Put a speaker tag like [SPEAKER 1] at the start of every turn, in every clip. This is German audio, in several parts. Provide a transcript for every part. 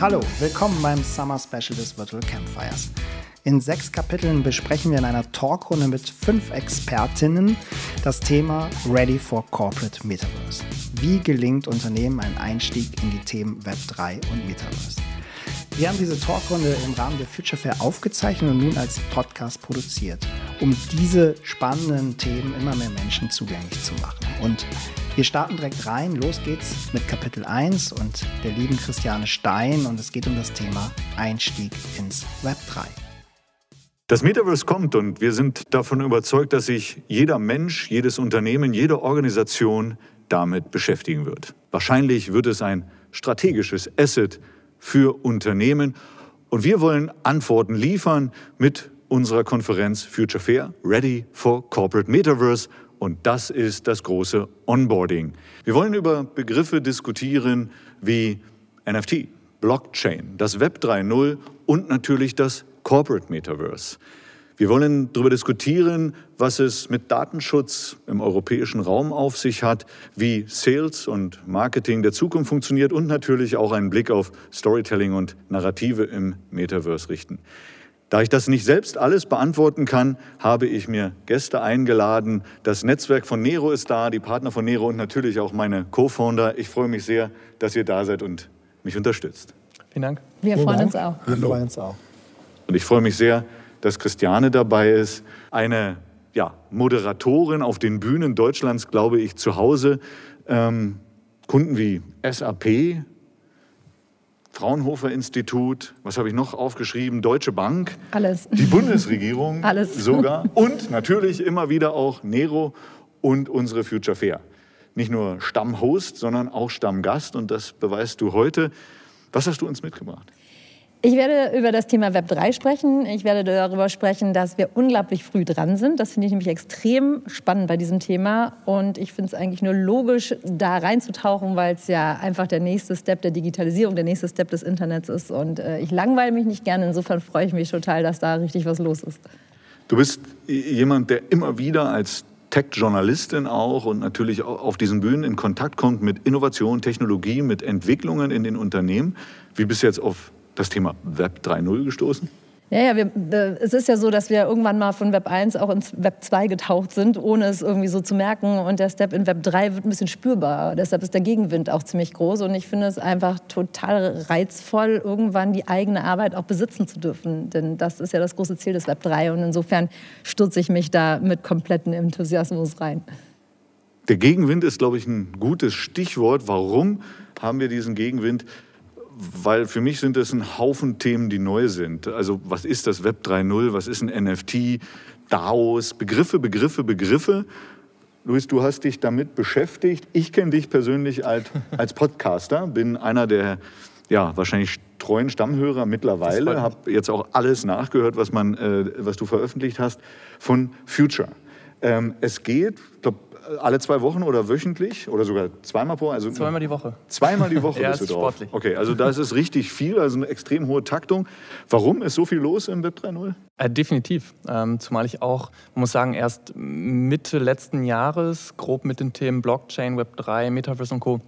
[SPEAKER 1] Hallo, willkommen beim Summer Special des Virtual Campfires. In sechs Kapiteln besprechen wir in einer Talkrunde mit fünf Expertinnen das Thema Ready for Corporate Metaverse. Wie gelingt Unternehmen ein Einstieg in die Themen Web 3 und Metaverse? Wir haben diese Talkrunde im Rahmen der Future Fair aufgezeichnet und nun als Podcast produziert, um diese spannenden Themen immer mehr Menschen zugänglich zu machen. Und wir starten direkt rein. Los geht's mit Kapitel 1 und der lieben Christiane Stein und es geht um das Thema Einstieg ins Web 3.
[SPEAKER 2] Das Metaverse kommt und wir sind davon überzeugt, dass sich jeder Mensch, jedes Unternehmen, jede Organisation damit beschäftigen wird. Wahrscheinlich wird es ein strategisches Asset für Unternehmen und wir wollen Antworten liefern mit unserer Konferenz Future Fair Ready for Corporate Metaverse und das ist das große Onboarding. Wir wollen über Begriffe diskutieren wie NFT, Blockchain, das Web 3.0 und natürlich das Corporate Metaverse. Wir wollen darüber diskutieren, was es mit Datenschutz im europäischen Raum auf sich hat, wie Sales und Marketing der Zukunft funktioniert und natürlich auch einen Blick auf Storytelling und Narrative im Metaverse richten. Da ich das nicht selbst alles beantworten kann, habe ich mir Gäste eingeladen. Das Netzwerk von Nero ist da, die Partner von Nero und natürlich auch meine Co-Founder. Ich freue mich sehr, dass ihr da seid und mich unterstützt.
[SPEAKER 3] Vielen Dank.
[SPEAKER 4] Wir freuen uns auch.
[SPEAKER 1] Wir freuen uns auch.
[SPEAKER 2] Und ich freue mich sehr, dass Christiane dabei ist, eine ja, Moderatorin auf den Bühnen Deutschlands, glaube ich, zu Hause. Ähm, Kunden wie SAP, Fraunhofer Institut, was habe ich noch aufgeschrieben? Deutsche Bank,
[SPEAKER 4] Alles.
[SPEAKER 2] die Bundesregierung
[SPEAKER 4] Alles.
[SPEAKER 2] sogar und natürlich immer wieder auch Nero und unsere Future Fair. Nicht nur Stammhost, sondern auch Stammgast und das beweist du heute. Was hast du uns mitgebracht?
[SPEAKER 4] Ich werde über das Thema Web 3 sprechen. Ich werde darüber sprechen, dass wir unglaublich früh dran sind. Das finde ich nämlich extrem spannend bei diesem Thema. Und ich finde es eigentlich nur logisch, da reinzutauchen, weil es ja einfach der nächste Step der Digitalisierung, der nächste Step des Internets ist. Und äh, ich langweile mich nicht gerne. Insofern freue ich mich total, dass da richtig was los ist.
[SPEAKER 2] Du bist jemand, der immer wieder als Tech-Journalistin auch und natürlich auf diesen Bühnen in Kontakt kommt mit Innovation, Technologie, mit Entwicklungen in den Unternehmen. Wie bist du jetzt auf das Thema Web 3.0 gestoßen?
[SPEAKER 4] Ja, ja, wir, äh, es ist ja so, dass wir irgendwann mal von Web 1 auch ins Web 2 getaucht sind, ohne es irgendwie so zu merken. Und der Step in Web 3 wird ein bisschen spürbar. Deshalb ist der Gegenwind auch ziemlich groß. Und ich finde es einfach total reizvoll, irgendwann die eigene Arbeit auch besitzen zu dürfen. Denn das ist ja das große Ziel des Web 3. Und insofern stürze ich mich da mit komplettem Enthusiasmus rein.
[SPEAKER 2] Der Gegenwind ist, glaube ich, ein gutes Stichwort. Warum haben wir diesen Gegenwind? Weil für mich sind es ein Haufen Themen, die neu sind. Also was ist das Web 3.0? Was ist ein NFT? DAOs, Begriffe, Begriffe, Begriffe. Luis, du hast dich damit beschäftigt. Ich kenne dich persönlich als, als Podcaster, bin einer der ja, wahrscheinlich treuen Stammhörer mittlerweile, habe jetzt auch alles nachgehört, was, man, äh, was du veröffentlicht hast von Future. Ähm, es geht, ich glaube, alle zwei Wochen oder wöchentlich oder sogar zweimal pro also
[SPEAKER 3] Zweimal die Woche.
[SPEAKER 2] Zweimal die Woche
[SPEAKER 3] Ja,
[SPEAKER 2] bist du drauf.
[SPEAKER 3] sportlich.
[SPEAKER 2] Okay, also da ist es richtig viel, also eine extrem hohe Taktung. Warum ist so viel los im Web 3.0?
[SPEAKER 3] Äh, definitiv. Ähm, zumal ich auch, muss sagen, erst Mitte letzten Jahres grob mit den Themen Blockchain, Web 3, Metaverse und Co.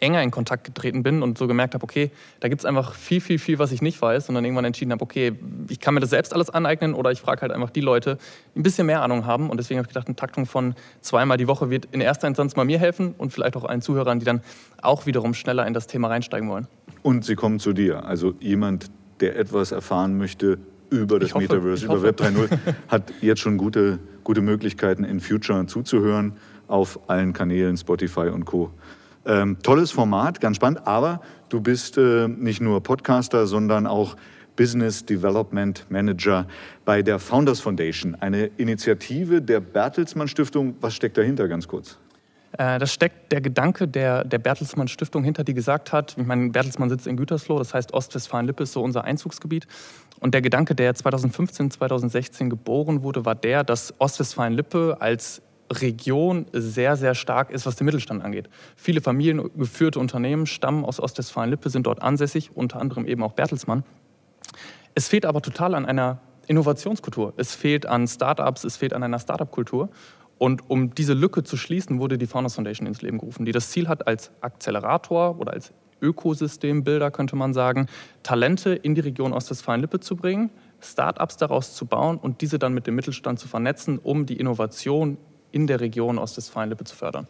[SPEAKER 3] enger in Kontakt getreten bin und so gemerkt habe, okay, da gibt es einfach viel, viel, viel, was ich nicht weiß und dann irgendwann entschieden habe, okay, ich kann mir das selbst alles aneignen oder ich frage halt einfach die Leute, die ein bisschen mehr Ahnung haben und deswegen habe ich gedacht, eine Taktung von zweimal die Woche wird in erster Instanz mal mir helfen und vielleicht auch allen Zuhörern, die dann auch wiederum schneller in das Thema reinsteigen wollen.
[SPEAKER 2] Und sie kommen zu dir. Also jemand, der etwas erfahren möchte über das
[SPEAKER 3] hoffe,
[SPEAKER 2] Metaverse, über. Web 3.0, hat jetzt schon gute, gute Möglichkeiten in Future zuzuhören auf allen Kanälen, Spotify und Co. Ähm, tolles Format, ganz spannend, aber du bist äh, nicht nur Podcaster, sondern auch Business Development Manager bei der Founders Foundation, eine Initiative der Bertelsmann Stiftung. Was steckt dahinter, ganz kurz?
[SPEAKER 3] Äh, Das steckt der Gedanke der, der Bertelsmann Stiftung hinter, die gesagt hat, ich meine, Bertelsmann sitzt in Gütersloh, das heißt Ostwestfalen-Lippe ist so unser Einzugsgebiet. Und der Gedanke, der 2015, 2016 geboren wurde, war der, dass Ostwestfalen-Lippe als Region sehr, sehr stark ist, was den Mittelstand angeht. Viele familiengeführte Unternehmen stammen aus Ostwestfalen-Lippe, sind dort ansässig, unter anderem eben auch Bertelsmann. Es fehlt aber total an einer Innovationskultur. Es fehlt an Startups, es fehlt an einer Startup-Kultur. Und um diese Lücke zu schließen, wurde die Founders Foundation ins Leben gerufen, die das Ziel hat, als Akzelerator oder als Ökosystembilder, könnte man sagen, Talente in die Region Ostwestfalen-Lippe zu bringen, Start-ups daraus zu bauen und diese dann mit dem Mittelstand zu vernetzen, um die Innovation in der Region Ostwestfalen-Lippe zu fördern.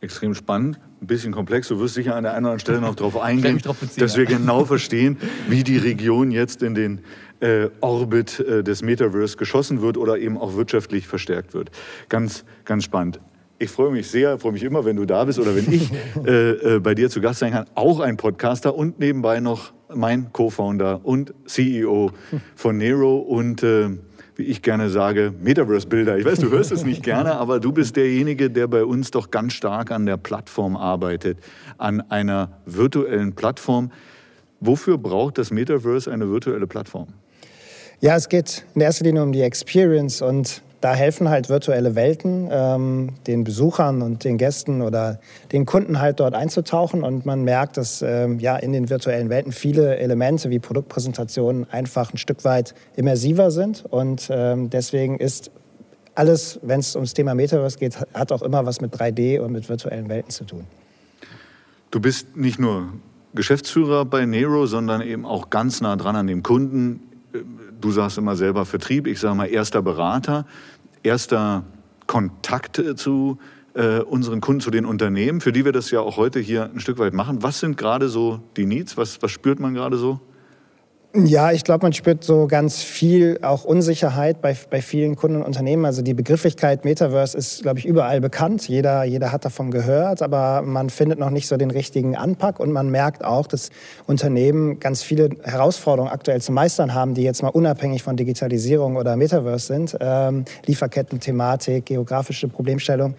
[SPEAKER 2] Extrem spannend, ein bisschen komplex. Du wirst sicher an der einen oder anderen Stelle noch darauf eingehen, beziehen, dass wir genau verstehen, wie die Region jetzt in den äh, Orbit äh, des Metaverse geschossen wird oder eben auch wirtschaftlich verstärkt wird. Ganz, ganz spannend. Ich freue mich sehr, freue mich immer, wenn du da bist oder wenn ich äh, äh, bei dir zu Gast sein kann. Auch ein Podcaster und nebenbei noch mein Co-Founder und CEO von Nero und äh, wie ich gerne sage, Metaverse-Bilder. Ich weiß, du hörst es nicht gerne, aber du bist derjenige, der bei uns doch ganz stark an der Plattform arbeitet, an einer virtuellen Plattform. Wofür braucht das Metaverse eine virtuelle Plattform?
[SPEAKER 1] Ja, es geht in erster Linie um die Experience und da helfen halt virtuelle Welten ähm, den Besuchern und den Gästen oder den Kunden halt dort einzutauchen. Und man merkt, dass ähm, ja in den virtuellen Welten viele Elemente wie Produktpräsentationen einfach ein Stück weit immersiver sind. Und ähm, deswegen ist alles, wenn es ums Thema Metaverse geht, hat auch immer was mit 3D und mit virtuellen Welten zu tun.
[SPEAKER 2] Du bist nicht nur Geschäftsführer bei Nero, sondern eben auch ganz nah dran an dem Kunden du sagst immer selber Vertrieb, ich sage mal erster Berater, erster Kontakt zu äh, unseren Kunden, zu den Unternehmen, für die wir das ja auch heute hier ein Stück weit machen. Was sind gerade so die Needs? Was, was spürt man gerade so?
[SPEAKER 1] Ja, ich glaube, man spürt so ganz viel auch Unsicherheit bei, bei vielen Kunden und Unternehmen. Also die Begrifflichkeit Metaverse ist, glaube ich, überall bekannt. Jeder, jeder hat davon gehört, aber man findet noch nicht so den richtigen Anpack und man merkt auch, dass Unternehmen ganz viele Herausforderungen aktuell zu meistern haben, die jetzt mal unabhängig von Digitalisierung oder Metaverse sind. Ähm, Lieferketten-Thematik, geografische Problemstellung.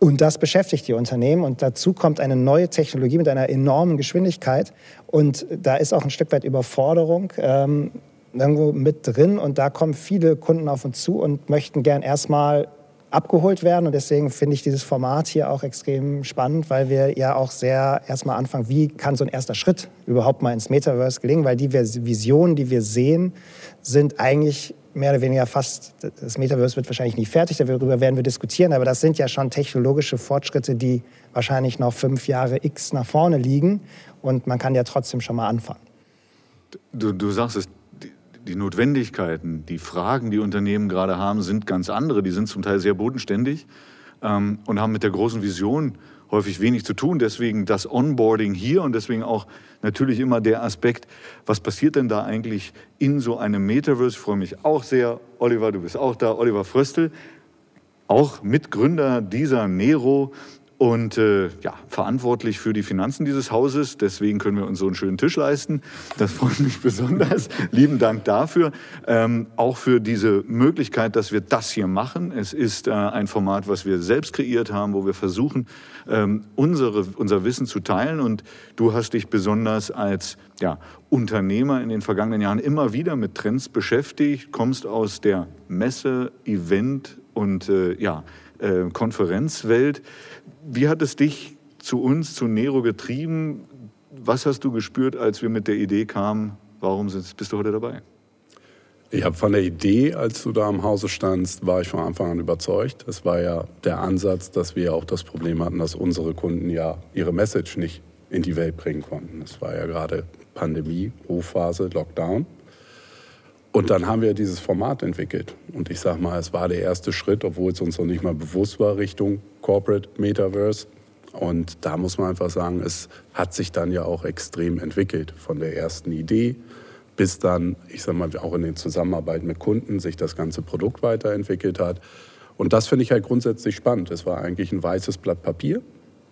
[SPEAKER 1] Und das beschäftigt die Unternehmen. Und dazu kommt eine neue Technologie mit einer enormen Geschwindigkeit. Und da ist auch ein Stück weit Überforderung ähm, irgendwo mit drin. Und da kommen viele Kunden auf uns zu und möchten gern erstmal abgeholt werden. Und deswegen finde ich dieses Format hier auch extrem spannend, weil wir ja auch sehr erstmal anfangen, wie kann so ein erster Schritt überhaupt mal ins Metaverse gelingen, weil die Visionen, die wir sehen, sind eigentlich mehr oder weniger fast, das Metaverse wird wahrscheinlich nie fertig, darüber werden wir diskutieren, aber das sind ja schon technologische Fortschritte, die wahrscheinlich noch fünf Jahre X nach vorne liegen und man kann ja trotzdem schon mal anfangen.
[SPEAKER 2] Du, du sagst es, die, Notwendigkeiten, die Fragen, die Unternehmen gerade haben, sind ganz andere, die sind zum Teil sehr bodenständig ähm, und haben mit der großen Vision häufig wenig zu tun. Deswegen das Onboarding hier und deswegen auch natürlich immer der Aspekt, was passiert denn da eigentlich in so einem Metaverse? Ich freue mich auch sehr. Oliver, du bist auch da. Oliver Fröstel, auch Mitgründer dieser Nero und äh, ja, verantwortlich für die Finanzen dieses Hauses. Deswegen können wir uns so einen schönen Tisch leisten. Das freut mich besonders. Lieben Dank dafür. Ähm, auch für diese Möglichkeit, dass wir das hier machen. Es ist äh, ein Format, was wir selbst kreiert haben, wo wir versuchen, ähm, unsere, unser Wissen zu teilen. Und du hast dich besonders als ja, Unternehmer in den vergangenen Jahren immer wieder mit Trends beschäftigt, kommst aus der Messe, Event und äh, ja, äh, Konferenzwelt. Wie hat es dich zu uns, zu Nero getrieben? Was hast du gespürt, als wir mit der Idee kamen? Warum bist du heute dabei?
[SPEAKER 5] Ich habe von der Idee, als du da im Hause standst, war ich von Anfang an überzeugt. Es war ja der Ansatz, dass wir auch das Problem hatten, dass unsere Kunden ja ihre Message nicht in die Welt bringen konnten. Es war ja gerade Pandemie, Hochphase, Lockdown. Und dann haben wir dieses Format entwickelt. Und ich sage mal, es war der erste Schritt, obwohl es uns noch nicht mal bewusst war, Richtung Corporate Metaverse. Und da muss man einfach sagen, es hat sich dann ja auch extrem entwickelt. Von der ersten Idee bis dann, ich sage mal, auch in der Zusammenarbeit mit Kunden sich das ganze Produkt weiterentwickelt hat. Und das finde ich halt grundsätzlich spannend. Es war eigentlich ein weißes Blatt Papier.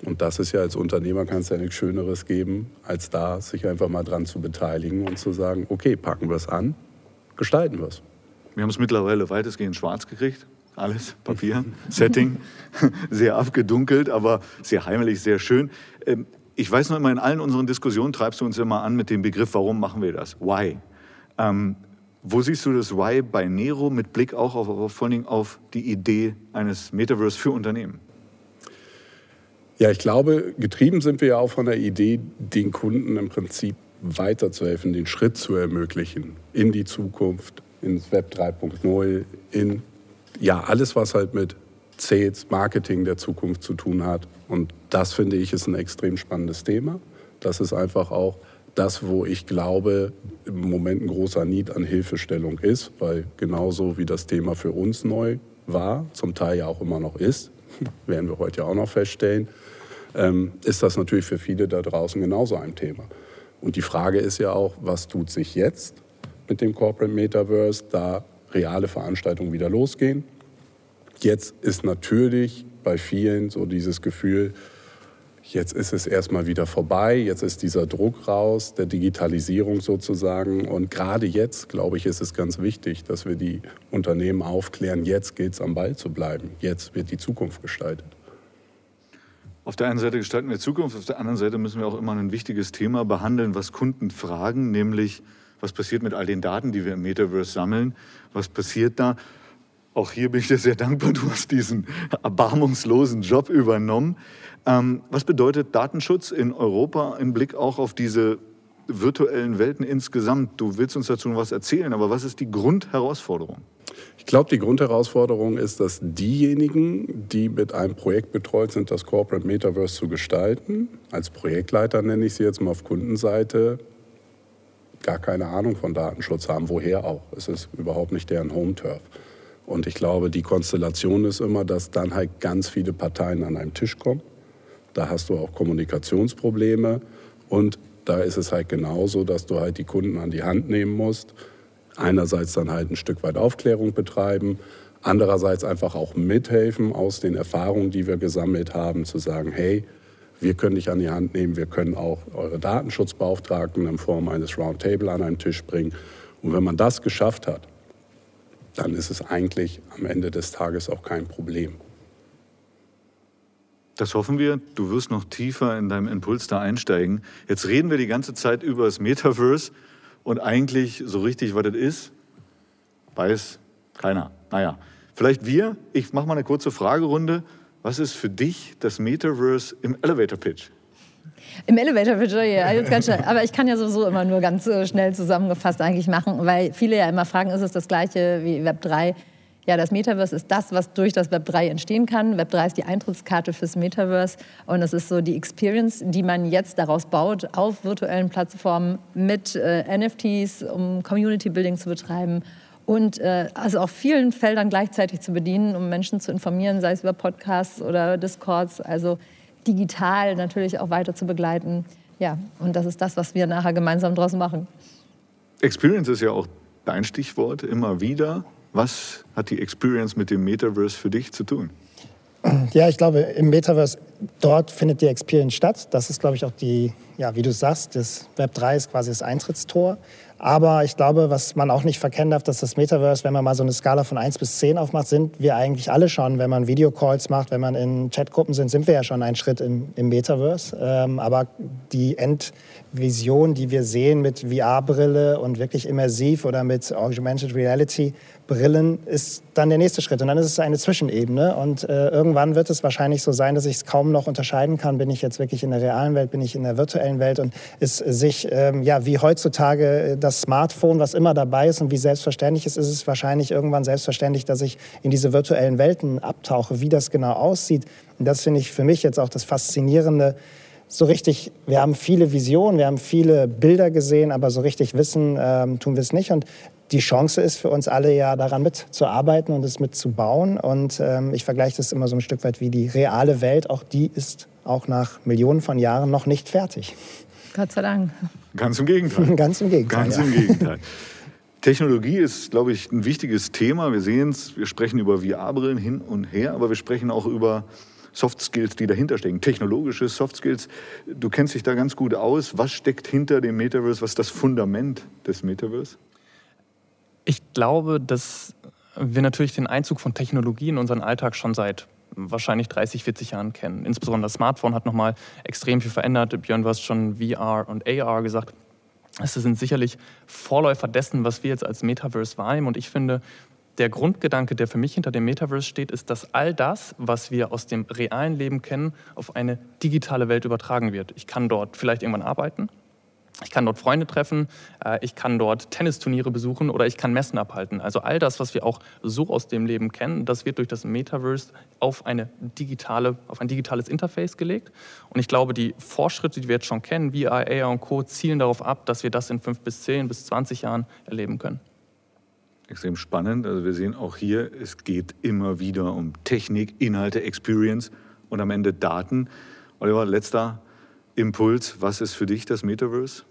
[SPEAKER 5] Und das ist ja als Unternehmer kann es ja nichts Schöneres geben, als da sich einfach mal dran zu beteiligen und zu sagen, okay, packen wir es an, gestalten wir es.
[SPEAKER 2] Wir haben es mittlerweile weitestgehend schwarz gekriegt. Alles, Papier, Setting, sehr abgedunkelt, aber sehr heimelig, sehr schön. Ähm, ich weiß noch immer, in allen unseren Diskussionen treibst du uns immer an mit dem Begriff, warum machen wir das? Why? Ähm, wo siehst du das Why bei Nero mit Blick auch auf, auf, vor allen Dingen auf die Idee eines Metaverse für Unternehmen?
[SPEAKER 5] Ja, ich glaube, getrieben sind wir ja auch von der Idee, den Kunden im Prinzip weiterzuhelfen, den Schritt zu ermöglichen in die Zukunft, ins Web 3.0, in ja alles, was halt mit Sales, Marketing der Zukunft zu tun hat. Und das finde ich ist ein extrem spannendes Thema. Das ist einfach auch das, wo ich glaube, im Moment ein großer Need an Hilfestellung ist, weil genauso wie das Thema für uns neu war, zum Teil ja auch immer noch ist, werden wir heute ja auch noch feststellen, ähm, ist das natürlich für viele da draußen genauso ein Thema. Und die Frage ist ja auch, was tut sich jetzt mit dem Corporate Metaverse, da reale Veranstaltungen wieder losgehen. Jetzt ist natürlich bei vielen so dieses Gefühl, Jetzt ist es erstmal wieder vorbei, jetzt ist dieser Druck raus, der Digitalisierung sozusagen. Und gerade jetzt, glaube ich, ist es ganz wichtig, dass wir die Unternehmen aufklären, jetzt gilt es am Ball zu bleiben, jetzt wird die Zukunft gestaltet.
[SPEAKER 2] Auf der einen Seite gestalten wir Zukunft, auf der anderen Seite müssen wir auch immer ein wichtiges Thema behandeln, was Kunden fragen, nämlich was passiert mit all den Daten, die wir im Metaverse sammeln, was passiert da. Auch hier bin ich dir sehr dankbar, du hast diesen erbarmungslosen Job übernommen. Ähm, was bedeutet Datenschutz in Europa im Blick auch auf diese virtuellen Welten insgesamt? Du willst uns dazu noch was erzählen, aber was ist die Grundherausforderung?
[SPEAKER 5] Ich glaube, die Grundherausforderung ist, dass diejenigen, die mit einem Projekt betreut sind, das Corporate Metaverse zu gestalten, als Projektleiter nenne ich sie jetzt mal auf Kundenseite, gar keine Ahnung von Datenschutz haben. Woher auch? Es ist überhaupt nicht deren Home-Turf. Und ich glaube, die Konstellation ist immer, dass dann halt ganz viele Parteien an einem Tisch kommen da hast du auch Kommunikationsprobleme und da ist es halt genauso, dass du halt die Kunden an die Hand nehmen musst. Einerseits dann halt ein Stück weit Aufklärung betreiben, andererseits einfach auch mithelfen aus den Erfahrungen, die wir gesammelt haben, zu sagen, hey, wir können dich an die Hand nehmen, wir können auch eure Datenschutzbeauftragten in Form eines Roundtable an einen Tisch bringen. Und wenn man das geschafft hat, dann ist es eigentlich am Ende des Tages auch kein Problem.
[SPEAKER 2] Das hoffen wir. Du wirst noch tiefer in deinem Impuls da einsteigen. Jetzt reden wir die ganze Zeit über das Metaverse und eigentlich so richtig, was das ist, weiß keiner. Naja, vielleicht wir. Ich mache mal eine kurze Fragerunde. Was ist für dich das Metaverse im Elevator Pitch?
[SPEAKER 4] Im Elevator Pitch, ja, jetzt ganz schnell. Aber ich kann ja sowieso immer nur ganz äh, schnell zusammengefasst eigentlich machen, weil viele ja immer fragen, ist es das gleiche wie Web 3? Ja, das Metaverse ist das, was durch das Web 3 entstehen kann. Web 3 ist die Eintrittskarte fürs Metaverse und das ist so die Experience, die man jetzt daraus baut auf virtuellen Plattformen mit äh, NFTs, um Community Building zu betreiben und äh, also auf vielen Feldern gleichzeitig zu bedienen, um Menschen zu informieren, sei es über Podcasts oder Discords, also digital natürlich auch weiter zu begleiten. Ja, und das ist das, was wir nachher gemeinsam daraus machen.
[SPEAKER 2] Experience ist ja auch dein Stichwort immer wieder. Was hat die Experience mit dem Metaverse für dich zu tun?
[SPEAKER 1] Ja, ich glaube, im Metaverse, dort findet die Experience statt. Das ist, glaube ich, auch die, ja, wie du sagst, das Web 3 ist quasi das Eintrittstor. Aber ich glaube, was man auch nicht verkennen darf, dass das Metaverse, wenn man mal so eine Skala von 1 bis 10 aufmacht, sind wir eigentlich alle schon, wenn man Videocalls macht, wenn man in Chatgruppen sind, sind wir ja schon einen Schritt im, im Metaverse. Ähm, aber die Endvision, die wir sehen mit VR-Brille und wirklich immersiv oder mit Augmented Reality, Brillen ist dann der nächste Schritt. Und dann ist es eine Zwischenebene. Und äh, irgendwann wird es wahrscheinlich so sein, dass ich es kaum noch unterscheiden kann. Bin ich jetzt wirklich in der realen Welt, bin ich in der virtuellen Welt? Und es sich, ähm, ja, wie heutzutage äh, das Smartphone, was immer dabei ist und wie selbstverständlich es ist, ist es wahrscheinlich irgendwann selbstverständlich, dass ich in diese virtuellen Welten abtauche. Wie das genau aussieht, und das finde ich für mich jetzt auch das Faszinierende so richtig, wir haben viele Visionen, wir haben viele Bilder gesehen, aber so richtig wissen ähm, tun wir es nicht. Und die Chance ist für uns alle ja daran mitzuarbeiten und es mitzubauen. Und ähm, ich vergleiche das immer so ein Stück weit wie die reale Welt. Auch die ist auch nach Millionen von Jahren noch nicht fertig.
[SPEAKER 4] Gott sei Dank.
[SPEAKER 2] Ganz im Gegenteil.
[SPEAKER 1] Ganz im Gegenteil.
[SPEAKER 2] Ganz im Gegenteil. Technologie ist, glaube ich, ein wichtiges Thema. Wir sehen es, wir sprechen über VR-Brillen hin und her, aber wir sprechen auch über Soft Skills, die dahinter stecken, technologische Soft Skills. Du kennst dich da ganz gut aus. Was steckt hinter dem Metaverse? Was ist das Fundament des Metaverse?
[SPEAKER 3] Ich glaube, dass wir natürlich den Einzug von Technologie in unseren Alltag schon seit wahrscheinlich 30, 40 Jahren kennen. Insbesondere das Smartphone hat nochmal extrem viel verändert. Björn, du hast schon VR und AR gesagt. Es sind sicherlich Vorläufer dessen, was wir jetzt als Metaverse wahrnehmen. Und ich finde, der Grundgedanke, der für mich hinter dem Metaverse steht, ist, dass all das, was wir aus dem realen Leben kennen, auf eine digitale Welt übertragen wird. Ich kann dort vielleicht irgendwann arbeiten, Ich kann dort Freunde treffen, äh, ich kann dort Tennisturniere besuchen oder ich kann Messen abhalten. Also all das, was wir auch so aus dem Leben kennen, das wird durch das Metaverse auf, eine digitale, auf ein digitales Interface gelegt. Und ich glaube, die Fortschritte, die wir jetzt schon kennen, VR, AR und Co., zielen darauf ab, dass wir das in fünf bis zehn bis 20 Jahren erleben können.
[SPEAKER 2] Extrem spannend. Also wir sehen auch hier, es geht immer wieder um Technik, Inhalte, Experience und am Ende Daten. Oliver, letzter Impuls. Was ist für dich das Metaverse?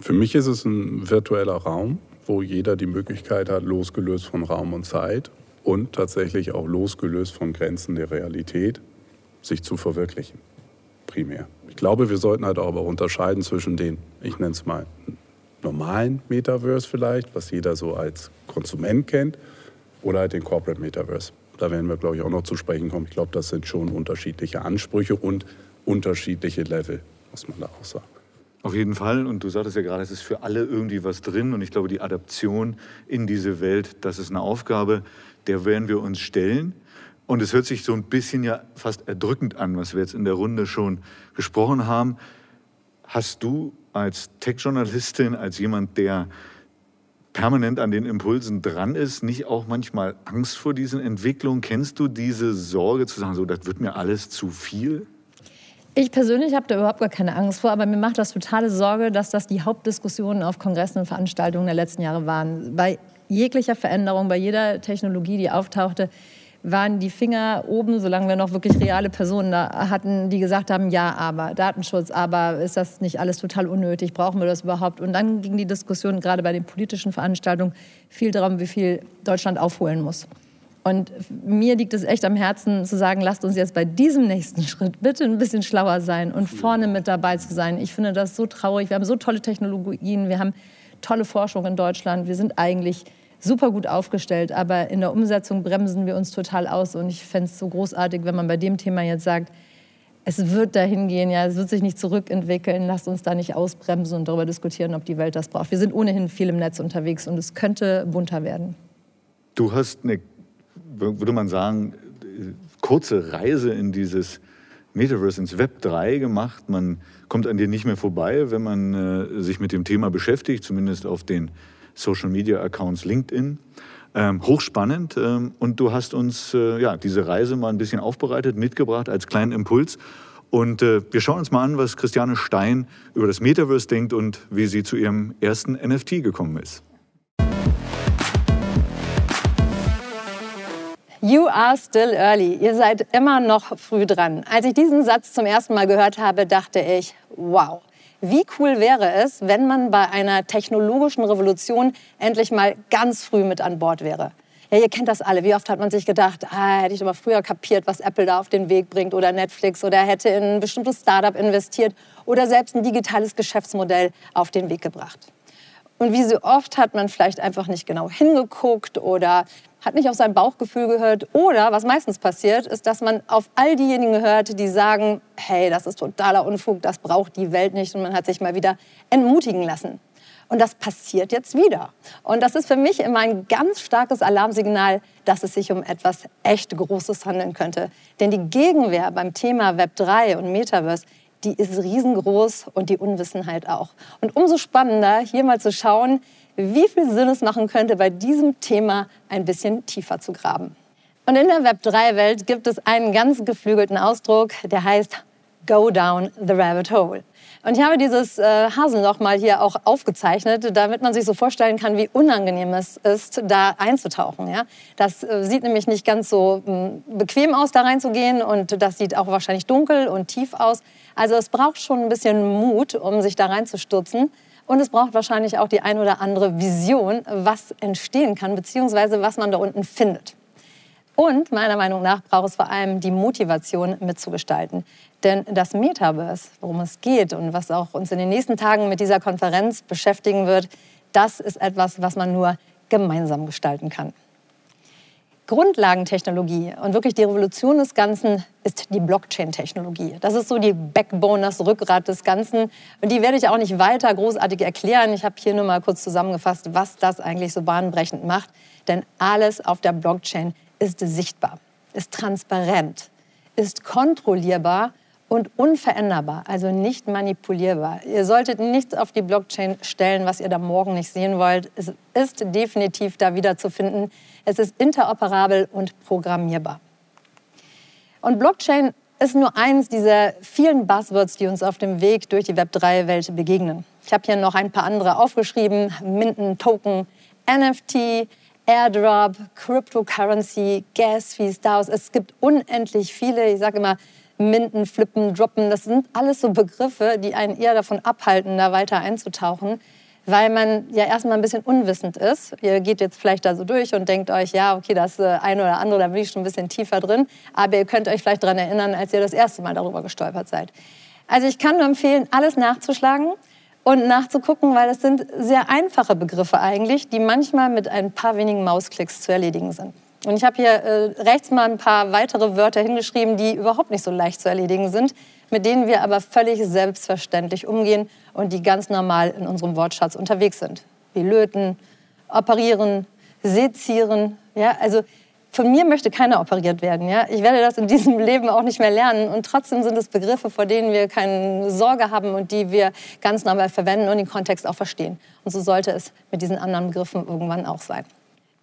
[SPEAKER 5] Für mich ist es ein virtueller Raum, wo jeder die Möglichkeit hat, losgelöst von Raum und Zeit und tatsächlich auch losgelöst von Grenzen der Realität, sich zu verwirklichen. Primär. Ich glaube, wir sollten halt aber unterscheiden zwischen den, ich nenne es mal, normalen Metaverse vielleicht, was jeder so als Konsument kennt, oder halt den Corporate Metaverse. Da werden wir, glaube ich, auch noch zu sprechen kommen. Ich glaube, das sind schon unterschiedliche Ansprüche und unterschiedliche Level, muss man da auch sagen.
[SPEAKER 2] Auf jeden Fall. Und du sagtest ja gerade, es ist für alle irgendwie was drin. Und ich glaube, die Adaption in diese Welt, das ist eine Aufgabe, der werden wir uns stellen. Und es hört sich so ein bisschen ja fast erdrückend an, was wir jetzt in der Runde schon gesprochen haben. Hast du als Tech-Journalistin, als jemand, der permanent an den Impulsen dran ist, nicht auch manchmal Angst vor diesen Entwicklungen? Kennst du diese Sorge zu sagen, so, das wird mir alles zu viel?
[SPEAKER 4] Ich persönlich habe da überhaupt gar keine Angst vor, aber mir macht das totale Sorge, dass das die Hauptdiskussionen auf Kongressen und Veranstaltungen der letzten Jahre waren. Bei jeglicher Veränderung, bei jeder Technologie, die auftauchte, waren die Finger oben, solange wir noch wirklich reale Personen da hatten, die gesagt haben, ja, aber Datenschutz, aber ist das nicht alles total unnötig, brauchen wir das überhaupt? Und dann ging die Diskussion gerade bei den politischen Veranstaltungen viel darum, wie viel Deutschland aufholen muss. Und mir liegt es echt am Herzen zu sagen, lasst uns jetzt bei diesem nächsten Schritt bitte ein bisschen schlauer sein und vorne mit dabei zu sein. Ich finde das so traurig. Wir haben so tolle Technologien, wir haben tolle Forschung in Deutschland. Wir sind eigentlich super gut aufgestellt, aber in der Umsetzung bremsen wir uns total aus. Und ich fände es so großartig, wenn man bei dem Thema jetzt sagt, es wird dahin gehen, ja, es wird sich nicht zurückentwickeln. Lasst uns da nicht ausbremsen und darüber diskutieren, ob die Welt das braucht. Wir sind ohnehin viel im Netz unterwegs und es könnte bunter werden.
[SPEAKER 2] Du hast eine würde man sagen, kurze Reise in dieses Metaverse, ins Web 3 gemacht. Man kommt an dir nicht mehr vorbei, wenn man äh, sich mit dem Thema beschäftigt, zumindest auf den Social Media Accounts LinkedIn. Ähm, hochspannend. Ähm, und du hast uns äh, ja, diese Reise mal ein bisschen aufbereitet, mitgebracht als kleinen Impuls. Und äh, wir schauen uns mal an, was Christiane Stein über das Metaverse denkt und wie sie zu ihrem ersten NFT gekommen ist.
[SPEAKER 6] You are still early. Ihr seid immer noch früh dran. Als ich diesen Satz zum ersten Mal gehört habe, dachte ich, wow. Wie cool wäre es, wenn man bei einer technologischen Revolution endlich mal ganz früh mit an Bord wäre? Ja, ihr kennt das alle. Wie oft hat man sich gedacht, ah, hätte ich aber früher kapiert, was Apple da auf den Weg bringt oder Netflix oder hätte in ein bestimmtes Startup investiert oder selbst ein digitales Geschäftsmodell auf den Weg gebracht. Und wie so oft hat man vielleicht einfach nicht genau hingeguckt oder hat nicht auf sein Bauchgefühl gehört. Oder was meistens passiert, ist, dass man auf all diejenigen gehört, die sagen, hey, das ist totaler Unfug, das braucht die Welt nicht. Und man hat sich mal wieder entmutigen lassen. Und das passiert jetzt wieder. Und das ist für mich immer ein ganz starkes Alarmsignal, dass es sich um etwas echt Großes handeln könnte. Denn die Gegenwehr beim Thema Web 3 und Metaverse, die ist riesengroß und die Unwissenheit auch. Und umso spannender, hier mal zu schauen, wie viel Sinn es machen könnte, bei diesem Thema ein bisschen tiefer zu graben. Und in der Web3-Welt gibt es einen ganz geflügelten Ausdruck, der heißt Go down the rabbit hole. Und ich habe dieses äh, Haselloch mal hier auch aufgezeichnet, damit man sich so vorstellen kann, wie unangenehm es ist, da einzutauchen. Ja? Das äh, sieht nämlich nicht ganz so mh, hm, bequem aus, da reinzugehen und das sieht auch wahrscheinlich dunkel und tief aus. Also es braucht schon ein bisschen Mut, um sich da reinzustürzen. Und es braucht wahrscheinlich auch die ein oder andere Vision, was entstehen kann, beziehungsweise was man da unten findet. Und meiner Meinung nach braucht es vor allem die Motivation mitzugestalten. Denn das Metaverse, worum es geht und was auch uns in den nächsten Tagen mit dieser Konferenz beschäftigen wird, das ist etwas, was man nur gemeinsam gestalten kann. Grundlagentechnologie und wirklich die Revolution des Ganzen ist die Blockchain-Technologie. Das ist so die Backbone, das Rückgrat des Ganzen. Und die werde ich auch nicht weiter großartig erklären. Ich habe hier nur mal kurz zusammengefasst, was das eigentlich so bahnbrechend macht. Denn alles auf der Blockchain ist sichtbar, ist transparent, ist kontrollierbar und unveränderbar, also nicht manipulierbar. Ihr solltet nichts auf die Blockchain stellen, was ihr da morgen nicht sehen wollt. Es ist definitiv da wiederzufinden. Es ist interoperabel und programmierbar. Und Blockchain ist nur eins dieser vielen Buzzwords, die uns auf dem Weg durch die Web3-Welt begegnen. Ich habe hier noch ein paar andere aufgeschrieben. Minden, Token, NFT, Airdrop, Cryptocurrency, Gas Fees, DAOs. Es gibt unendlich viele. Ich sage immer, Minden, Flippen, Droppen. Das sind alles so Begriffe, die einen eher davon abhalten, da weiter einzutauchen weil man ja erstmal ein bisschen unwissend ist. Ihr geht jetzt vielleicht da so durch und denkt euch, ja, okay, das äh, eine oder andere, da bin ich schon ein bisschen tiefer drin. Aber ihr könnt euch vielleicht daran erinnern, als ihr das erste Mal darüber gestolpert seid. Also ich kann nur empfehlen, alles nachzuschlagen und nachzugucken, weil es sind sehr einfache Begriffe eigentlich, die manchmal mit ein paar wenigen Mausklicks zu erledigen sind. Und ich habe hier äh, rechts mal ein paar weitere Wörter hingeschrieben, die überhaupt nicht so leicht zu erledigen sind, mit denen wir aber völlig selbstverständlich umgehen und die ganz normal in unserem Wortschatz unterwegs sind. Wie löten, operieren, sezieren. Ja, also von mir möchte keiner operiert werden. Ja? Ich werde das in diesem Leben auch nicht mehr lernen. Und trotzdem sind es Begriffe, vor denen wir keine Sorge haben und die wir ganz normal verwenden und den Kontext auch verstehen. Und so sollte es mit diesen anderen Begriffen irgendwann auch sein.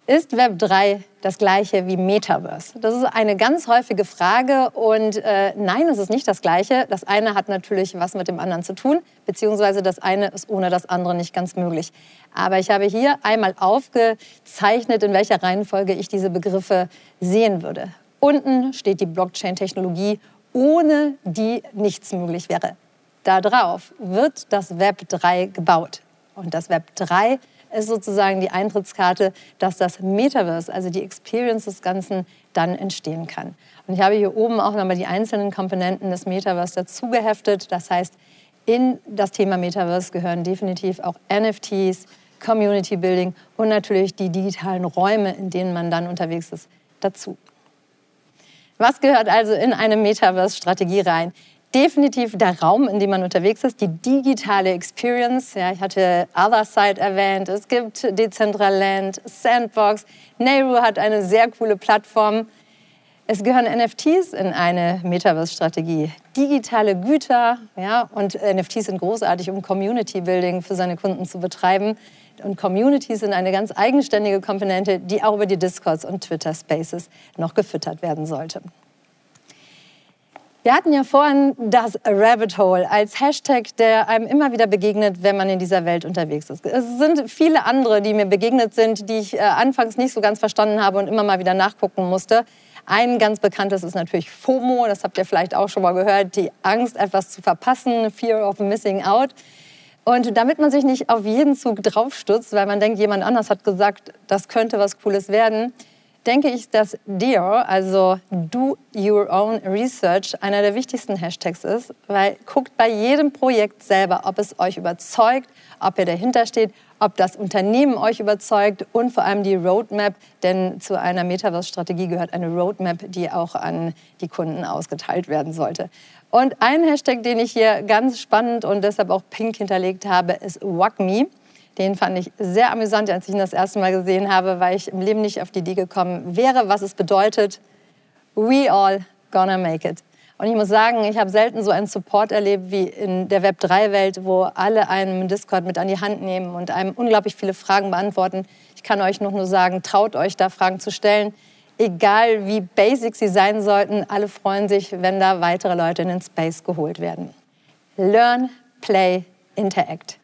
[SPEAKER 6] Ist Web 3 das gleiche wie Metaverse? Das ist eine ganz häufige Frage und äh, nein, es ist nicht das gleiche. Das eine hat natürlich was mit dem anderen zu tun, beziehungsweise das eine ist ohne das andere nicht ganz möglich. Aber ich habe hier einmal aufgezeichnet, in welcher Reihenfolge ich diese Begriffe sehen würde. Unten steht die Blockchain-Technologie, ohne die nichts möglich wäre. Darauf wird das Web 3 gebaut. Und das Web 3 ist sozusagen die Eintrittskarte, dass das Metaverse, also die Experience des Ganzen, dann entstehen kann. Und ich habe hier oben auch nochmal die einzelnen Komponenten des Metaverse dazugeheftet. Das heißt, in das Thema Metaverse gehören definitiv auch NFTs, Community Building und natürlich die digitalen Räume, in denen man dann unterwegs ist, dazu. Was gehört also in eine Metaverse-Strategie rein? Definitiv der Raum, in dem man unterwegs ist, die digitale Experience. Ja, ich hatte Otherside erwähnt, es gibt Decentraland, Sandbox. Nehru hat eine sehr coole Plattform. Es gehören NFTs in eine Metaverse-Strategie. Digitale Güter, ja, und NFTs sind großartig, um Community-Building für seine Kunden zu betreiben. Und Communities sind eine ganz eigenständige Komponente, die auch über die Discords und Twitter Spaces noch gefüttert werden sollte. Wir hatten ja vorhin das Rabbit Hole als Hashtag, der einem immer wieder begegnet, wenn man in dieser Welt unterwegs ist. Es sind viele andere, die mir begegnet sind, die ich äh, anfangs nicht so ganz verstanden habe und immer mal wieder nachgucken musste. Ein ganz bekanntes ist natürlich FOMO, das habt ihr vielleicht auch schon mal gehört, die Angst, etwas zu verpassen, Fear of Missing Out. Und damit man sich nicht auf jeden Zug draufstürzt, weil man denkt, jemand anders hat gesagt, das könnte was Cooles werden, denke ich, dass DEAR, also Do Your Own Research, einer der wichtigsten Hashtags ist, weil guckt bei jedem Projekt selber, ob es euch überzeugt, ob ihr dahinter steht, ob das Unternehmen euch überzeugt und vor allem die Roadmap, denn zu einer Metaverse-Strategie gehört eine Roadmap, die auch an die Kunden ausgeteilt werden sollte. Und ein Hashtag, den ich hier ganz spannend und deshalb auch pink hinterlegt habe, ist WACME. Den fand ich sehr amüsant, als ich ihn das erste Mal gesehen habe, weil ich im Leben nicht auf die Idee gekommen wäre, was es bedeutet. We all gonna make it. Und ich muss sagen, ich habe selten so einen Support erlebt wie in der Web3-Welt, wo alle einen Discord mit an die Hand nehmen und einem unglaublich viele Fragen beantworten. Ich kann euch noch nur sagen, traut euch da Fragen zu stellen. Egal wie basic sie sein sollten, alle freuen sich, wenn da weitere Leute in den Space geholt werden. Learn, play, interact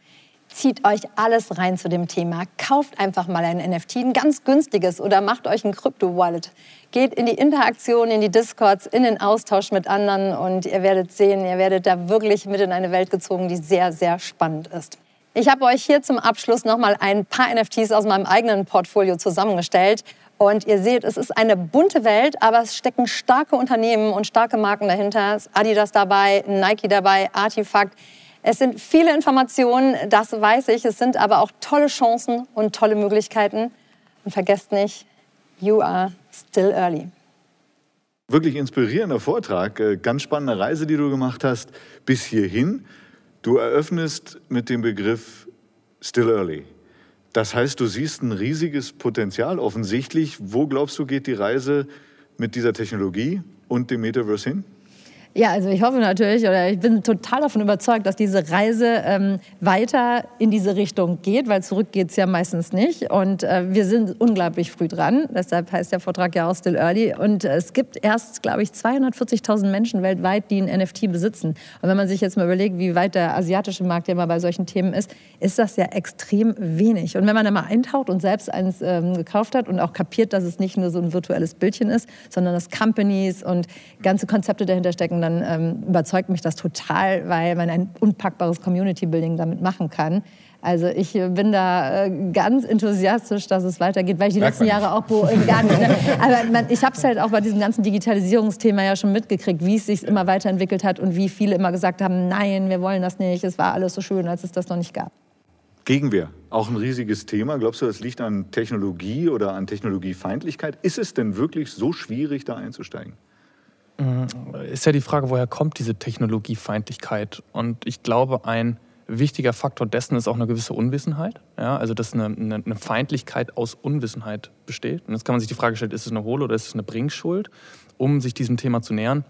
[SPEAKER 6] zieht euch alles rein zu dem Thema. Kauft einfach mal ein NFT, ein ganz günstiges oder macht euch ein Krypto-Wallet. Geht in die Interaktion, in die Discords, in den Austausch mit anderen und ihr werdet sehen, ihr werdet da wirklich mit in eine Welt gezogen, die sehr, sehr spannend ist. Ich habe euch hier zum Abschluss noch mal ein paar NFTs aus meinem eigenen Portfolio zusammengestellt. Und ihr seht, es ist eine bunte Welt, aber es stecken starke Unternehmen und starke Marken dahinter. Adidas dabei, Nike dabei, Artifact. Es sind viele Informationen, das weiß ich. Es sind aber auch tolle Chancen und tolle Möglichkeiten. Und vergesst nicht, you are still early.
[SPEAKER 2] Wirklich inspirierender Vortrag, äh, ganz spannende Reise, die du gemacht hast bis hierhin. Du eröffnest mit dem Begriff still early. Das heißt, du siehst ein riesiges Potenzial offensichtlich. Wo glaubst du, geht die Reise mit dieser Technologie und dem Metaverse hin?
[SPEAKER 6] Ja, also ich hoffe natürlich oder ich bin total davon überzeugt, dass diese Reise ähm, weiter in diese Richtung geht, weil zurück geht es ja meistens nicht. Und äh, wir sind unglaublich früh dran. Deshalb heißt der Vortrag ja auch Still Early. Und äh, es gibt erst, glaube ich, 240.000 Menschen weltweit, die ein NFT besitzen. Und wenn man sich jetzt mal überlegt, wie weit der asiatische Markt ja mal bei solchen Themen ist, ist das ja extrem wenig. Und wenn man da mal eintaucht und selbst eins ähm, gekauft hat und auch kapiert, dass es nicht nur so ein virtuelles Bildchen ist, sondern dass Companies und ganze Konzepte dahinter stecken, dann ähm, überzeugt mich das total, weil man ein unpackbares Community-Building damit machen kann. Also ich bin da äh, ganz enthusiastisch, dass es weitergeht, weil ich die letzten Jahre auch äh, gar nicht. Ne? Aber man, ich habe es halt auch bei diesem ganzen Digitalisierungsthema ja schon mitgekriegt, wie es sich immer weiterentwickelt hat und wie viele immer gesagt haben, nein, wir wollen das nicht. Es war alles so schön, als es das noch nicht gab.
[SPEAKER 2] Gegenwehr, auch ein riesiges Thema. Glaubst du, das liegt an Technologie oder an Technologiefeindlichkeit? Ist es denn wirklich so schwierig, da einzusteigen?
[SPEAKER 3] Äh, ist ja die Frage, woher kommt diese Technologiefeindlichkeit? Und ich glaube, ein wichtiger Faktor dessen ist auch eine gewisse Unwissenheit. Ja, also dass eine, eine, eine, Feindlichkeit aus Unwissenheit besteht. Und jetzt kann man sich die Frage stellen, ist es eine Hohle oder ist es eine Bringschuld, um sich diesem Thema zu nähern?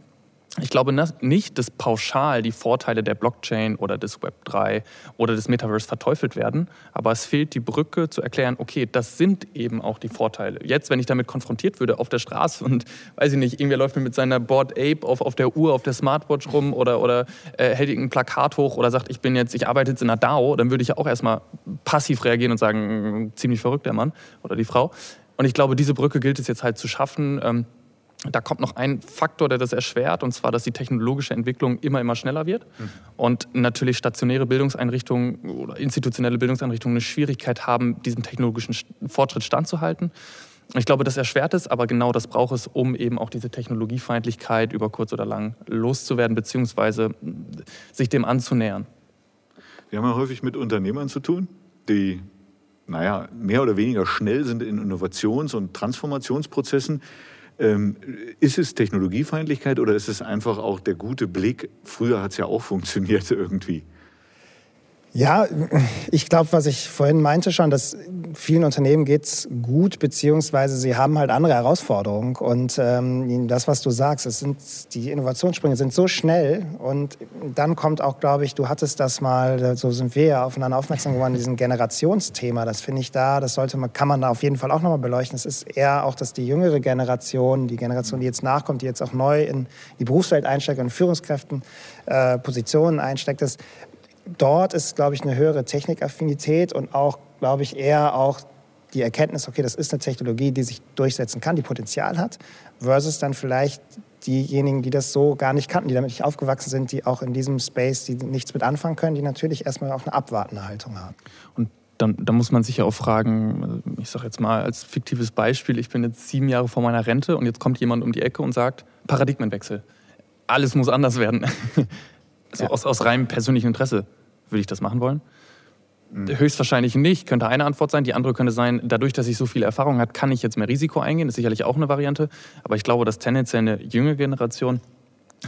[SPEAKER 3] Ich glaube nicht, dass pauschal die Vorteile der Blockchain oder des Web 3 oder des Metaverse verteufelt werden, aber es fehlt die Brücke zu erklären, okay, das sind eben auch die Vorteile. Jetzt, wenn ich damit konfrontiert würde auf der Straße und, weiß ich nicht, irgendwer läuft mir mit seiner Board Ape auf, auf der Uhr, auf der Smartwatch rum oder, oder äh, hält ein Plakat hoch oder sagt, ich bin jetzt, ich arbeite jetzt in einer DAO, dann würde ich ja auch erstmal passiv reagieren und sagen, ziemlich verrückt der Mann oder die Frau. Und ich glaube, diese Brücke gilt es jetzt halt zu schaffen. Da kommt noch ein Faktor, der das erschwert, und zwar, dass die technologische Entwicklung immer, immer schneller wird. Mhm. Und natürlich stationäre Bildungseinrichtungen oder institutionelle Bildungseinrichtungen eine Schwierigkeit haben, diesem technologischen Fortschritt standzuhalten. Ich glaube, das erschwert es, aber genau das braucht es, um eben auch diese Technologiefeindlichkeit über kurz oder lang loszuwerden, beziehungsweise sich dem anzunähern.
[SPEAKER 2] Wir haben ja häufig mit Unternehmern zu tun, die naja, mehr oder weniger schnell sind in Innovations- und Transformationsprozessen. Ähm, ist es Technologiefeindlichkeit oder ist es einfach auch der gute Blick? Früher hat es ja auch funktioniert irgendwie.
[SPEAKER 1] Ja, ich glaube, was ich vorhin meinte schon, dass vielen Unternehmen geht es gut, beziehungsweise sie haben halt andere Herausforderungen. Und ähm, das, was du sagst, es sind, die Innovationssprünge sind so schnell. Und dann kommt auch, glaube ich, du hattest das mal, so sind wir ja aufeinander aufmerksam geworden, diesen Generationsthema. Das finde ich da, das sollte man, kann man da auf jeden Fall auch nochmal beleuchten. Es ist eher auch, dass die jüngere Generation, die Generation, die jetzt nachkommt, die jetzt auch neu in die Berufswelt einsteigt und Führungskräften äh, Positionen einsteckt, dass dort ist, glaube ich, eine höhere Technikaffinität und auch, glaube ich, eher auch die Erkenntnis, okay, das ist eine Technologie, die sich durchsetzen kann, die Potenzial hat, versus dann vielleicht diejenigen, die das so gar nicht kannten, die damit nicht aufgewachsen sind, die auch in diesem Space, die nichts mit anfangen können, die natürlich erstmal auch eine abwartende Haltung haben.
[SPEAKER 3] Und dann, dann muss man sich ja auch fragen, ich sage jetzt mal als fiktives Beispiel, ich bin jetzt sieben Jahre vor meiner Rente und jetzt kommt jemand um die Ecke und sagt, Paradigmenwechsel, alles muss anders werden. also ja. aus, aus reinem persönlichem Interesse. Würde ich das machen wollen? Mhm. Höchstwahrscheinlich nicht, könnte eine Antwort sein. Die andere könnte sein, dadurch, dass ich so viel Erfahrung habe, kann ich jetzt mehr Risiko eingehen. Das ist sicherlich auch eine Variante. Aber ich glaube, dass tendenziell eine junge Generation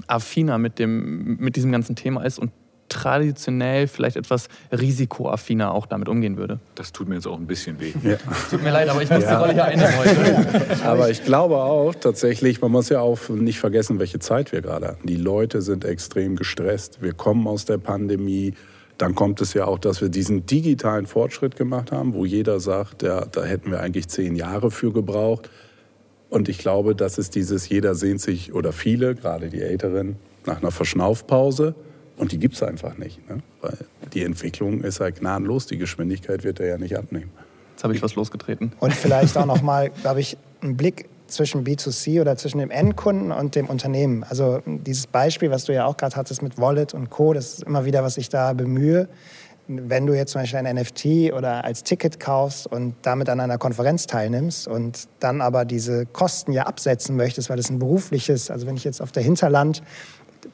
[SPEAKER 3] affiner mit, dem, mit diesem ganzen Thema ist und traditionell vielleicht etwas risikoaffiner auch damit umgehen würde.
[SPEAKER 2] Das tut mir jetzt auch ein bisschen weh.
[SPEAKER 3] Ja. Tut mir leid, aber ich muss ja. die Rolle hier einnehmen heute.
[SPEAKER 5] Aber ich glaube auch tatsächlich, man muss ja auch nicht vergessen, welche Zeit wir gerade hatten. Die Leute sind extrem gestresst. Wir kommen aus der Pandemie. Dann kommt es ja auch, dass wir diesen digitalen Fortschritt gemacht haben, wo jeder sagt, ja, da hätten wir eigentlich zehn Jahre für gebraucht. Und ich glaube, das ist dieses, jeder sehnt sich, oder viele, gerade die Älteren, nach einer Verschnaufpause. Und die gibt es einfach nicht. Ne? Weil die Entwicklung ist halt gnadenlos, die Geschwindigkeit wird er ja nicht abnehmen.
[SPEAKER 3] Jetzt habe ich was losgetreten.
[SPEAKER 1] Und vielleicht auch noch mal, glaube ich, einen Blick zwischen B2C oder zwischen dem Endkunden und dem Unternehmen. Also dieses Beispiel, was du ja auch gerade hattest mit Wallet und Co., das ist immer wieder, was ich da bemühe. Wenn du jetzt zum Beispiel ein NFT oder als Ticket kaufst und damit an einer Konferenz teilnimmst und dann aber diese Kosten ja absetzen möchtest, weil das ein berufliches, also wenn ich jetzt auf der Hinterland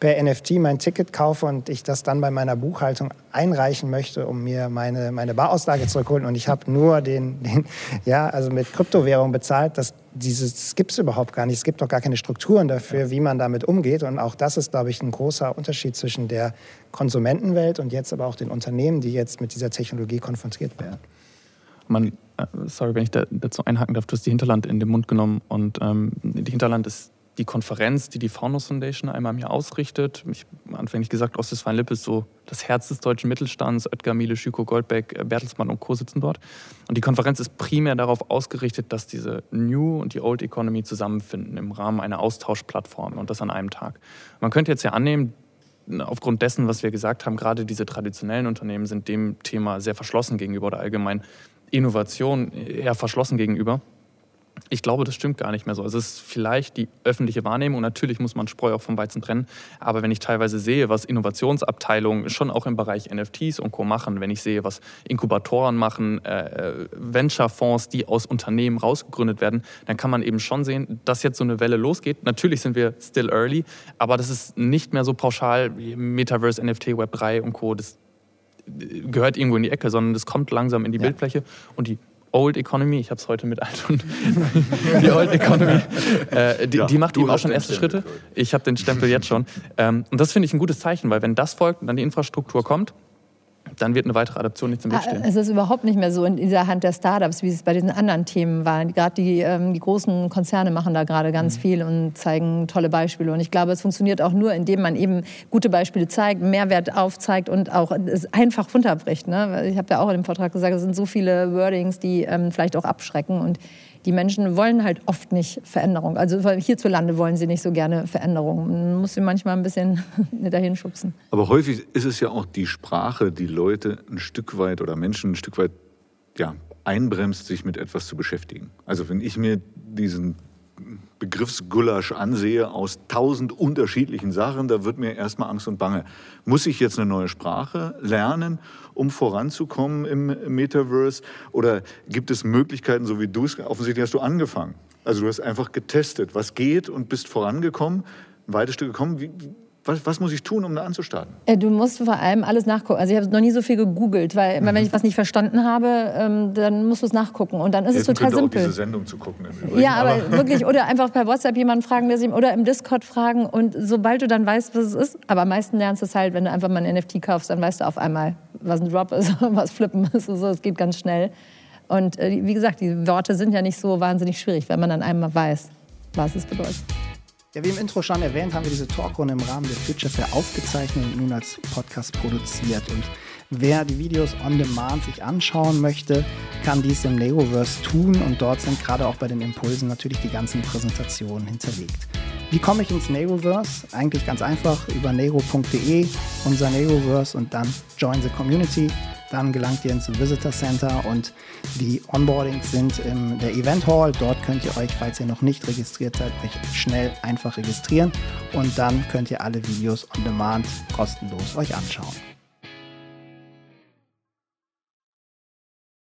[SPEAKER 1] per NFT mein Ticket kaufe und ich das dann bei meiner Buchhaltung einreichen möchte, um mir meine, meine Barauslage zurückholen und ich habe nur den, den, ja, also mit Kryptowährung bezahlt, das, dieses gibt es überhaupt gar nicht. Es gibt doch gar keine Strukturen dafür, wie man damit umgeht. Und auch das ist, glaube ich, ein großer Unterschied zwischen der Konsumentenwelt und jetzt aber auch den Unternehmen, die jetzt mit dieser Technologie konfrontiert werden.
[SPEAKER 3] Man, äh, sorry, wenn ich da, dazu einhaken darf, du hast die Hinterland in den Mund genommen und ähm, die Hinterland ist die Konferenz, die die Faunus Foundation einmal im Jahr ausrichtet. Ich habe anfänglich gesagt, Ostwestfalen-Lippe ist so das Herz des deutschen Mittelstands. Oetker, Miele, Schüko, Goldbeck, äh, Bertelsmann und Co. sitzen dort. Und die Konferenz ist primär darauf ausgerichtet, dass diese New und die Old Economy zusammenfinden im Rahmen einer Austauschplattform und das an einem Tag. Man könnte jetzt ja annehmen, aufgrund dessen, was wir gesagt haben, gerade diese traditionellen Unternehmen sind dem Thema sehr verschlossen gegenüber oder allgemein Innovation eher verschlossen gegenüber. Ich glaube, das stimmt gar nicht mehr so. Es ist vielleicht die öffentliche Wahrnehmung. Natürlich muss man Spreu auch vom Weizen trennen. Aber wenn ich teilweise sehe, was Innovationsabteilungen schon auch im Bereich NFTs und Co. machen, wenn ich sehe, was Inkubatoren machen, äh, Venture-Fonds, die aus Unternehmen rausgegründet werden, dann kann man eben schon sehen, dass jetzt so eine Welle losgeht. Natürlich sind wir still early, aber das ist nicht mehr so pauschal wie Metaverse, NFT, Web3 und Co. Das gehört irgendwo in die Ecke, sondern das kommt langsam in die ja. Bildfläche und die Old Economy, ich habe es heute mit alt und die Old Economy, äh, die, ja, die, macht eben auch schon erste Schritte. Ich habe den Stempel jetzt schon. Ähm, und das finde ich ein gutes Zeichen, weil wenn das folgt und dann die Infrastruktur kommt, dann wird eine weitere Adaption nicht im Weg ah, stehen.
[SPEAKER 6] Es ist überhaupt nicht mehr so in dieser Hand der Startups, wie es bei diesen anderen Themen war. Gerade die, ähm, die großen Konzerne machen da gerade ganz mhm. viel und zeigen tolle Beispiele. Und ich glaube, es funktioniert auch nur, indem man eben gute Beispiele zeigt, Mehrwert aufzeigt und auch es einfach runterbricht. Ne? Ich habe ja auch in dem Vortrag gesagt, es sind so viele Wordings, die ähm, vielleicht auch abschrecken. Und die Menschen wollen halt oft nicht Veränderung. Also hierzulande wollen sie nicht so gerne Veränderung. Man muss sie manchmal ein bisschen dahin schubsen.
[SPEAKER 2] Aber häufig ist es ja auch die Sprache, die Leute ein Stück weit oder Menschen ein Stück weit ja, einbremst, sich mit etwas zu beschäftigen. Also wenn ich mir diesen Begriffsgulasch ansehe aus tausend unterschiedlichen Sachen, da wird mir erstmal Angst und Bange. Muss ich jetzt eine neue Sprache lernen, um voranzukommen im Metaverse? Oder gibt es Möglichkeiten, so wie du es, offensichtlich hast du angefangen. Also du hast einfach getestet, was geht und bist vorangekommen, ein weites Stück gekommen. Wie, was, was, muss ich tun, um da anzustarten?
[SPEAKER 6] Äh, du musst vor allem alles nachgucken. Also ich habe noch nie so viel gegoogelt, weil mhm. wenn ich was nicht verstanden habe, ähm, dann musst du es nachgucken und dann ist Helfen es total simpel.
[SPEAKER 2] Auch diese Sendung zu gucken.
[SPEAKER 6] Ja, aber, aber wirklich oder einfach per WhatsApp jemanden fragen, der sich oder im Discord fragen und sobald du dann weißt, was es ist, aber am meisten lernst du es halt, wenn du einfach mal ein NFT kaufst, dann weißt du auf einmal, was ein Drop ist, was Flippen ist und so. Es geht ganz schnell. Und äh, wie gesagt, die Worte sind ja nicht so wahnsinnig schwierig, wenn man dann einmal weiß, was es bedeutet.
[SPEAKER 1] Ja, wie im Intro schon erwähnt, haben wir diese Talkrunde im Rahmen der Future Fair aufgezeichnet und nun als Podcast produziert. Und wer die Videos on demand sich anschauen möchte, kann dies im Negoverse tun. Und dort sind gerade auch bei den Impulsen natürlich die ganzen Präsentationen hinterlegt. Wie komme ich ins Negoverse? Eigentlich ganz einfach über nego.de, unser Negoverse und dann Join the Community. Dann gelangt ihr ins Visitor Center und die Onboardings sind in der Event Hall. Dort könnt ihr euch, falls ihr noch nicht registriert seid, euch schnell einfach registrieren und dann könnt ihr alle Videos on demand kostenlos euch anschauen.